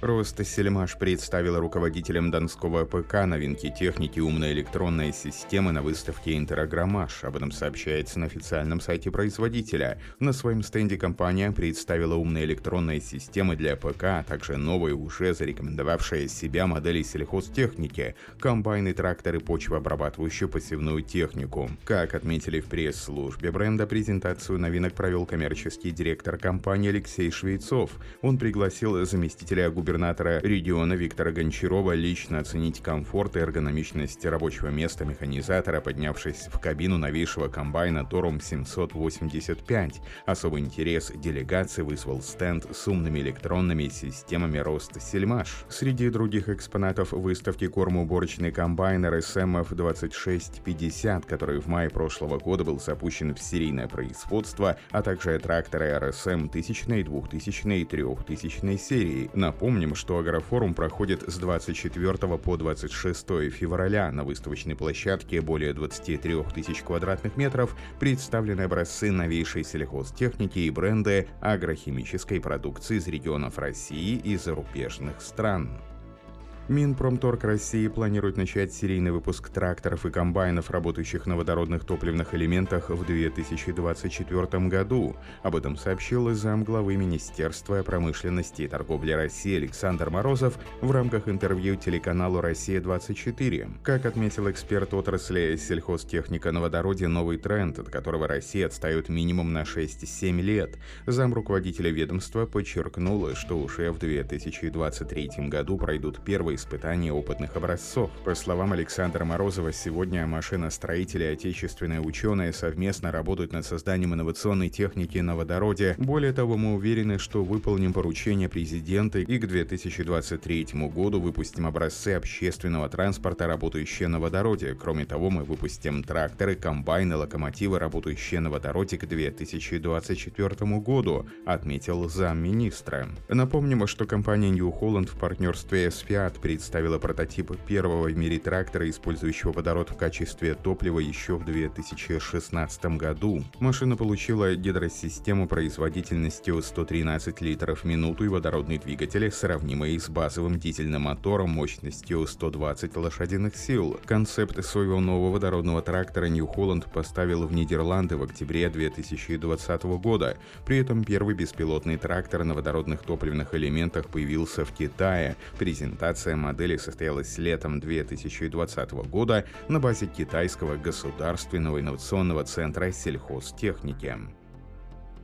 Ростсельмаш представила руководителям Донского ПК новинки техники умной электронной системы на выставке Интерагромаш. Об этом сообщается на официальном сайте производителя. На своем стенде компания представила умные электронные системы для ПК, а также новые, уже зарекомендовавшие себя модели сельхозтехники, комбайны, тракторы, почвообрабатывающую посевную технику. Как отметили в пресс-службе бренда, презентацию новинок провел коммерческий директор компании Алексей Швейцов. Он пригласил заместителя губернатора губернатора региона Виктора Гончарова лично оценить комфорт и эргономичность рабочего места механизатора, поднявшись в кабину новейшего комбайна Торум 785. Особый интерес делегации вызвал стенд с умными электронными системами роста Сельмаш. Среди других экспонатов выставки кормоуборочный комбайн РСМФ 2650, который в мае прошлого года был запущен в серийное производство, а также тракторы РСМ 1000, 2000 и 3000 серии. Напомню, Напомним, что Агрофорум проходит с 24 по 26 февраля. На выставочной площадке более 23 тысяч квадратных метров представлены образцы новейшей сельхозтехники и бренды агрохимической продукции из регионов России и зарубежных стран. Минпромторг России планирует начать серийный выпуск тракторов и комбайнов, работающих на водородных топливных элементах в 2024 году. Об этом сообщил замглавы Министерства промышленности и торговли России Александр Морозов в рамках интервью телеканалу «Россия-24». Как отметил эксперт отрасли сельхозтехника на водороде, новый тренд, от которого Россия отстает минимум на 6-7 лет. Зам руководителя ведомства подчеркнул, что уже в 2023 году пройдут первые испытаний опытных образцов. По словам Александра Морозова, сегодня машиностроители и отечественные ученые совместно работают над созданием инновационной техники на водороде. Более того, мы уверены, что выполним поручение президента и к 2023 году выпустим образцы общественного транспорта, работающие на водороде. Кроме того, мы выпустим тракторы, комбайны, локомотивы, работающие на водороде к 2024 году, отметил замминистра. Напомним, что компания New Holland в партнерстве с Fiat представила прототип первого в мире трактора, использующего водород в качестве топлива еще в 2016 году. Машина получила гидросистему производительностью 113 литров в минуту и водородный двигатель, сравнимый с базовым дизельным мотором мощностью 120 лошадиных сил. Концепт своего нового водородного трактора New Holland поставил в Нидерланды в октябре 2020 года. При этом первый беспилотный трактор на водородных топливных элементах появился в Китае. Презентация модели состоялась летом 2020 года на базе китайского государственного инновационного центра сельхозтехники.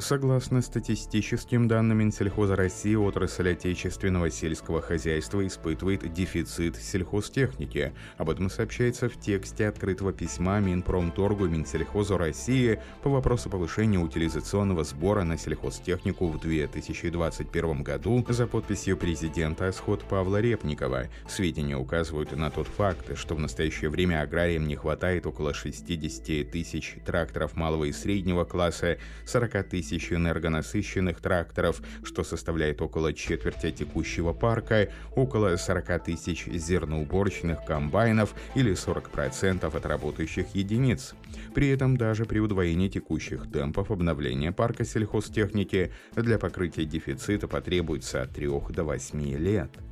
Согласно статистическим данным Минсельхоза России, отрасль отечественного сельского хозяйства испытывает дефицит сельхозтехники. Об этом сообщается в тексте открытого письма Минпромторгу Минсельхозу России по вопросу повышения утилизационного сбора на сельхозтехнику в 2021 году за подписью президента Асход Павла Репникова. Сведения указывают на тот факт, что в настоящее время аграриям не хватает около 60 тысяч тракторов малого и среднего класса, 40 тысяч тысяч энергонасыщенных тракторов, что составляет около четверти текущего парка, около 40 тысяч зерноуборочных комбайнов или 40% от работающих единиц. При этом даже при удвоении текущих темпов обновления парка сельхозтехники для покрытия дефицита потребуется от 3 до 8 лет.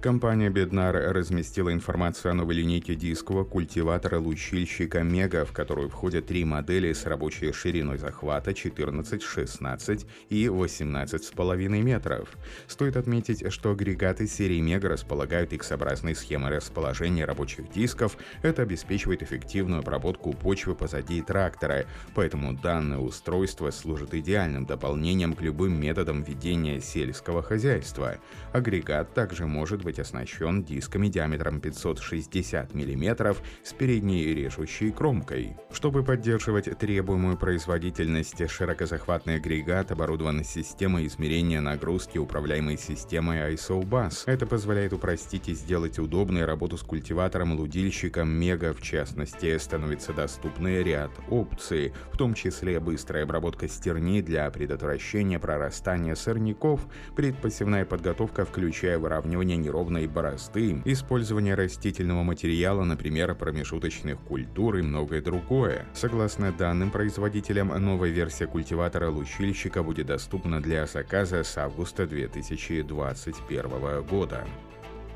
Компания Беднар разместила информацию о новой линейке дискового культиватора-лучильщика Мега, в которую входят три модели с рабочей шириной захвата 14, 16 и 18,5 метров. Стоит отметить, что агрегаты серии Мега располагают X-образной схемой расположения рабочих дисков. Это обеспечивает эффективную обработку почвы позади трактора, поэтому данное устройство служит идеальным дополнением к любым методам ведения сельского хозяйства. Агрегат также может быть оснащен дисками диаметром 560 мм с передней режущей кромкой. Чтобы поддерживать требуемую производительность, широкозахватный агрегат оборудован системой измерения нагрузки, управляемой системой ISO-BUS. Это позволяет упростить и сделать удобной работу с культиватором-лудильщиком Мега, в частности, становится доступный ряд опций, в том числе быстрая обработка стерни для предотвращения прорастания сорняков, предпосевная подготовка, включая выравнивание неровности ровной борозды, использование растительного материала, например, промежуточных культур и многое другое. Согласно данным производителям, новая версия культиватора-лучильщика будет доступна для заказа с августа 2021 года.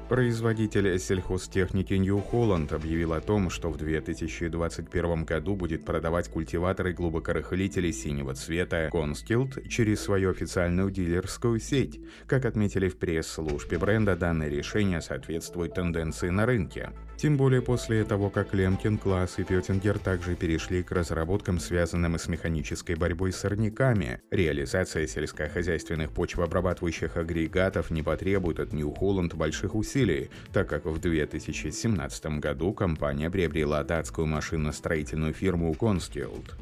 Производитель сельхозтехники New Holland объявил о том, что в 2021 году будет продавать культиваторы глубокорыхлители синего цвета Conskild через свою официальную дилерскую сеть. Как отметили в пресс-службе бренда, данное решение соответствует тенденции на рынке. Тем более после того, как Лемкин, Класс и Петтингер также перешли к разработкам, связанным с механической борьбой с сорняками. Реализация сельскохозяйственных почвообрабатывающих агрегатов не потребует от New Holland больших усилий, так как в 2017 году компания приобрела датскую машиностроительную фирму Conskild.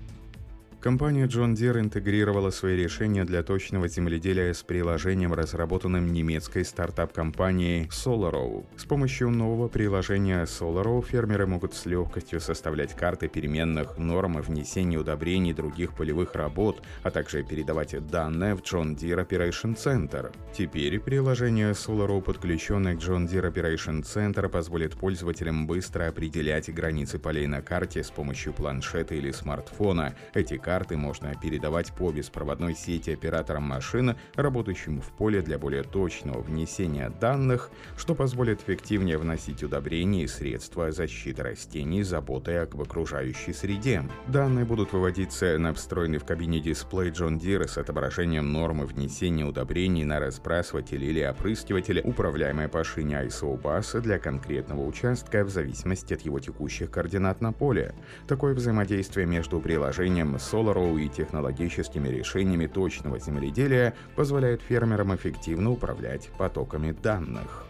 Компания John Deere интегрировала свои решения для точного земледелия с приложением, разработанным немецкой стартап-компанией SolarOw. С помощью нового приложения SolarOw фермеры могут с легкостью составлять карты переменных, норм внесения удобрений других полевых работ, а также передавать данные в John Deere Operation Center. Теперь приложение SolarOw, подключенное к John Deere Operation Center, позволит пользователям быстро определять границы полей на карте с помощью планшета или смартфона. Эти карты можно передавать по беспроводной сети операторам машины, работающим в поле для более точного внесения данных, что позволит эффективнее вносить удобрения и средства защиты растений, заботой об окружающей среде. Данные будут выводиться на встроенный в кабине дисплей John Deere с отображением нормы внесения удобрений на разбрасыватель или опрыскиватель, управляемое по шине ISO BUS для конкретного участка в зависимости от его текущих координат на поле. Такое взаимодействие между приложением с SolarOw и технологическими решениями точного земледелия позволяет фермерам эффективно управлять потоками данных.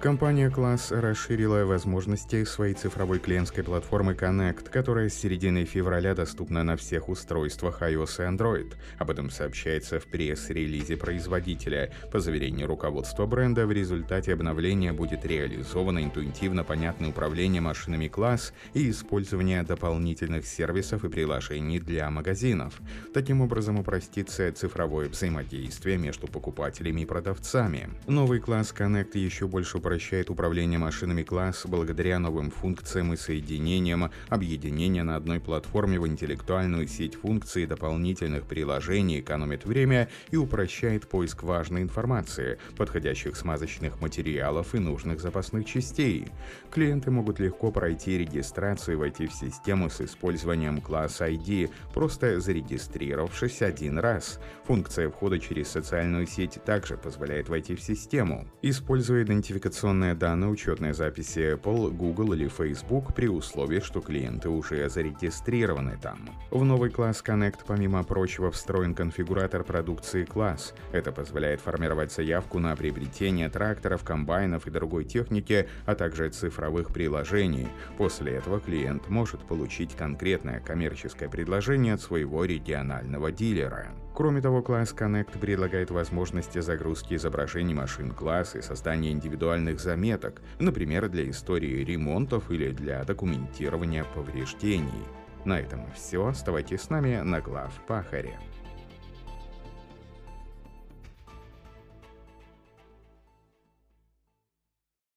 Компания Класс расширила возможности своей цифровой клиентской платформы Connect, которая с середины февраля доступна на всех устройствах iOS и Android. Об этом сообщается в пресс-релизе производителя. По заверению руководства бренда, в результате обновления будет реализовано интуитивно понятное управление машинами Класс и использование дополнительных сервисов и приложений для магазинов. Таким образом упростится цифровое взаимодействие между покупателями и продавцами. Новый класс Connect еще больше упрощает управление машинами класс благодаря новым функциям и соединениям, объединение на одной платформе в интеллектуальную сеть функций дополнительных приложений экономит время и упрощает поиск важной информации, подходящих смазочных материалов и нужных запасных частей. Клиенты могут легко пройти регистрацию и войти в систему с использованием класс ID, просто зарегистрировавшись один раз. Функция входа через социальную сеть также позволяет войти в систему. Используя идентификационные информационные данные учетной записи Apple, Google или Facebook при условии, что клиенты уже зарегистрированы там. В новый класс Connect, помимо прочего, встроен конфигуратор продукции класс. Это позволяет формировать заявку на приобретение тракторов, комбайнов и другой техники, а также цифровых приложений. После этого клиент может получить конкретное коммерческое предложение от своего регионального дилера. Кроме того, класс Connect предлагает возможности загрузки изображений машин класса и создания индивидуальных заметок, например, для истории ремонтов или для документирования повреждений. На этом все. Оставайтесь с нами на глав Пахаре.